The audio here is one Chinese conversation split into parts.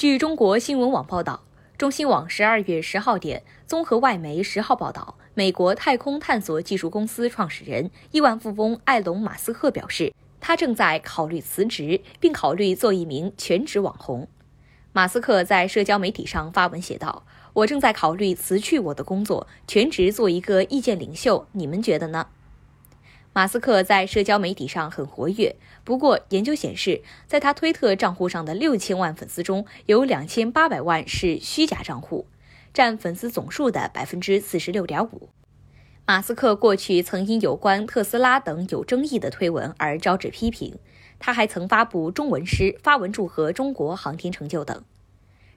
据中国新闻网报道，中新网十二月十号电，综合外媒十号报道，美国太空探索技术公司创始人、亿万富翁埃隆·马斯克表示，他正在考虑辞职，并考虑做一名全职网红。马斯克在社交媒体上发文写道：“我正在考虑辞去我的工作，全职做一个意见领袖。你们觉得呢？”马斯克在社交媒体上很活跃，不过研究显示，在他推特账户上的六千万粉丝中，有两千八百万是虚假账户，占粉丝总数的百分之四十六点五。马斯克过去曾因有关特斯拉等有争议的推文而招致批评，他还曾发布中文诗、发文祝贺中国航天成就等。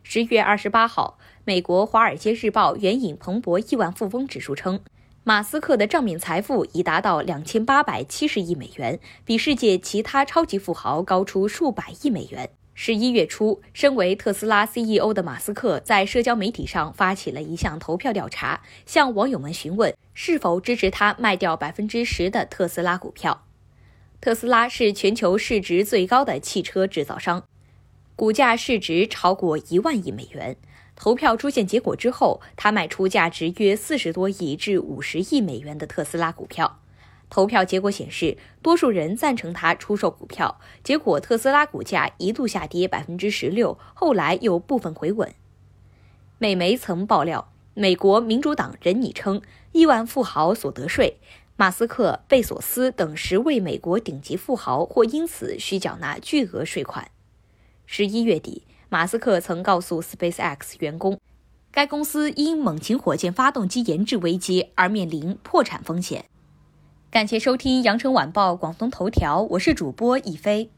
十月二十八号，美国《华尔街日报》援引彭博亿万富翁指数称。马斯克的账面财富已达到两千八百七十亿美元，比世界其他超级富豪高出数百亿美元。十一月初，身为特斯拉 CEO 的马斯克在社交媒体上发起了一项投票调查，向网友们询问是否支持他卖掉百分之十的特斯拉股票。特斯拉是全球市值最高的汽车制造商，股价市值超过一万亿美元。投票出现结果之后，他卖出价值约四十多亿至五十亿美元的特斯拉股票。投票结果显示，多数人赞成他出售股票。结果，特斯拉股价一度下跌百分之十六，后来又部分回稳。美媒曾爆料，美国民主党人拟称亿万富豪所得税，马斯克、贝索斯等十位美国顶级富豪或因此需缴纳巨额税款。十一月底。马斯克曾告诉 SpaceX 员工，该公司因猛禽火箭发动机研制危机而面临破产风险。感谢收听羊城晚报广东头条，我是主播一飞。